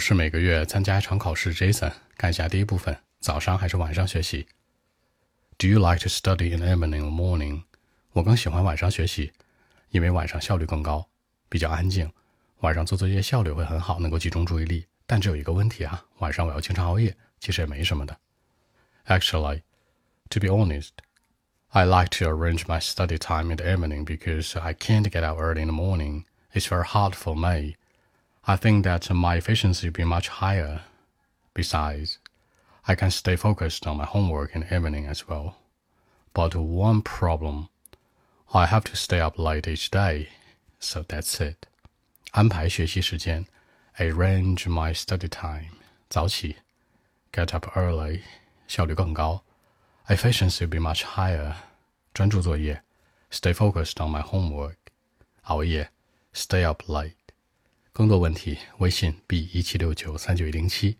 是每个月参加一场考试。Jason，看一下第一部分，早上还是晚上学习？Do you like to study in the evening or morning？我更喜欢晚上学习，因为晚上效率更高，比较安静。晚上做作业效率会很好，能够集中注意力。但只有一个问题啊，晚上我要经常熬夜，其实也没什么的。Actually, to be honest, I like to arrange my study time in the evening because I can't get out early in the morning. It's very hard for me. I think that my efficiency will be much higher. Besides, I can stay focused on my homework in the evening as well. But one problem, I have to stay up late each day, so that's it. 安排学习时间，arrange my study time，早起，get up early，效率更高，efficiency will be much higher，专注作业，stay focused on my homework，熬夜，stay up late。 更多问题，微信 b 一七六九三九一零七。